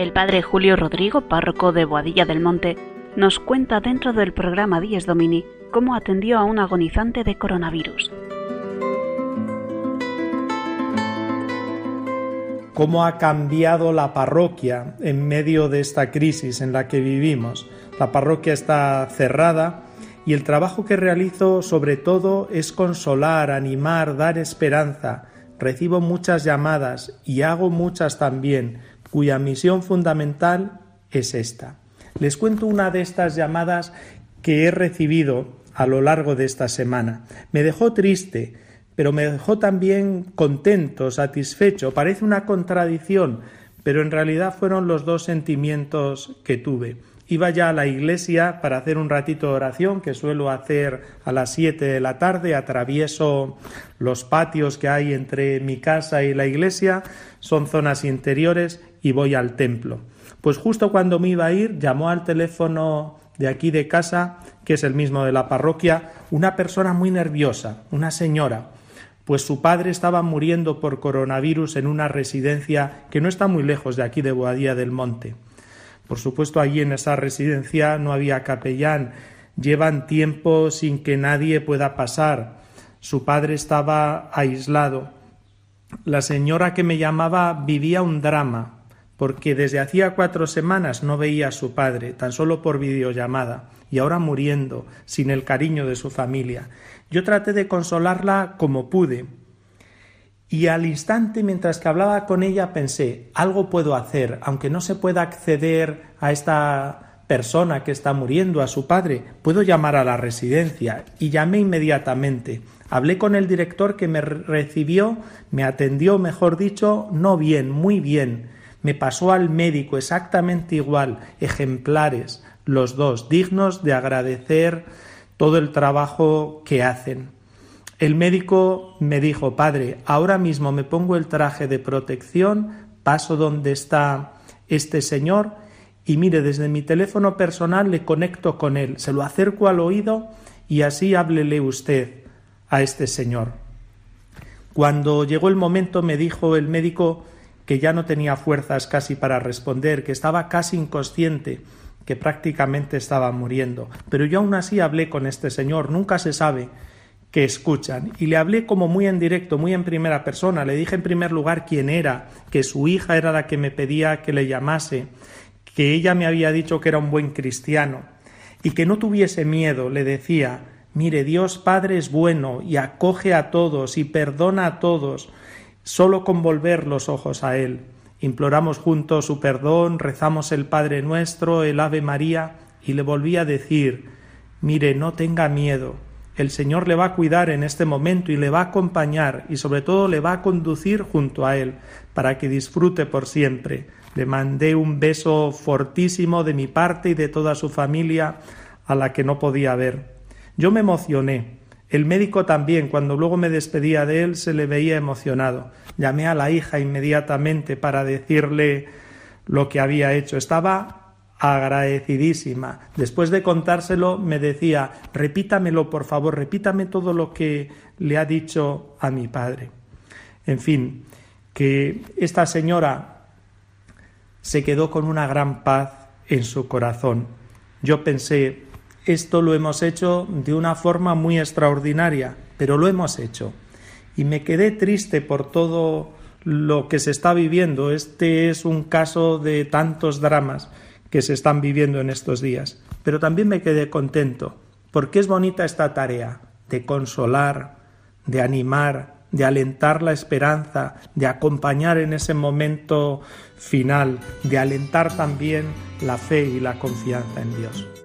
El padre Julio Rodrigo, párroco de Boadilla del Monte, nos cuenta dentro del programa Dies Domini cómo atendió a un agonizante de coronavirus. cómo ha cambiado la parroquia en medio de esta crisis en la que vivimos. La parroquia está cerrada y el trabajo que realizo sobre todo es consolar, animar, dar esperanza. Recibo muchas llamadas y hago muchas también, cuya misión fundamental es esta. Les cuento una de estas llamadas que he recibido a lo largo de esta semana. Me dejó triste, pero me dejó también contento, satisfecho. Parece una contradicción, pero en realidad fueron los dos sentimientos que tuve. Iba ya a la iglesia para hacer un ratito de oración que suelo hacer a las siete de la tarde. Atravieso los patios que hay entre mi casa y la iglesia. Son zonas interiores y voy al templo. Pues justo cuando me iba a ir, llamó al teléfono de aquí de casa, que es el mismo de la parroquia, una persona muy nerviosa, una señora pues su padre estaba muriendo por coronavirus en una residencia que no está muy lejos de aquí de Boadía del Monte. Por supuesto, allí en esa residencia no había capellán, llevan tiempo sin que nadie pueda pasar. Su padre estaba aislado. La señora que me llamaba vivía un drama, porque desde hacía cuatro semanas no veía a su padre, tan solo por videollamada, y ahora muriendo, sin el cariño de su familia. Yo traté de consolarla como pude. Y al instante, mientras que hablaba con ella, pensé, algo puedo hacer, aunque no se pueda acceder a esta persona que está muriendo, a su padre, puedo llamar a la residencia. Y llamé inmediatamente. Hablé con el director que me recibió, me atendió, mejor dicho, no bien, muy bien. Me pasó al médico exactamente igual, ejemplares, los dos, dignos de agradecer todo el trabajo que hacen. El médico me dijo, padre, ahora mismo me pongo el traje de protección, paso donde está este señor y mire, desde mi teléfono personal le conecto con él, se lo acerco al oído y así háblele usted a este señor. Cuando llegó el momento me dijo el médico que ya no tenía fuerzas casi para responder, que estaba casi inconsciente, que prácticamente estaba muriendo. Pero yo aún así hablé con este señor, nunca se sabe que escuchan. Y le hablé como muy en directo, muy en primera persona. Le dije en primer lugar quién era, que su hija era la que me pedía que le llamase, que ella me había dicho que era un buen cristiano, y que no tuviese miedo, le decía, mire, Dios Padre es bueno y acoge a todos y perdona a todos, solo con volver los ojos a Él. Imploramos juntos su perdón, rezamos el Padre nuestro, el Ave María, y le volví a decir Mire, no tenga miedo. El Señor le va a cuidar en este momento y le va a acompañar y sobre todo le va a conducir junto a Él para que disfrute por siempre. Le mandé un beso fortísimo de mi parte y de toda su familia a la que no podía ver. Yo me emocioné el médico también, cuando luego me despedía de él, se le veía emocionado. Llamé a la hija inmediatamente para decirle lo que había hecho. Estaba agradecidísima. Después de contárselo, me decía repítamelo, por favor, repítame todo lo que le ha dicho a mi padre. En fin, que esta señora se quedó con una gran paz en su corazón. Yo pensé, esto lo hemos hecho de una forma muy extraordinaria, pero lo hemos hecho. Y me quedé triste por todo lo que se está viviendo. Este es un caso de tantos dramas que se están viviendo en estos días. Pero también me quedé contento, porque es bonita esta tarea de consolar, de animar, de alentar la esperanza, de acompañar en ese momento final, de alentar también la fe y la confianza en Dios.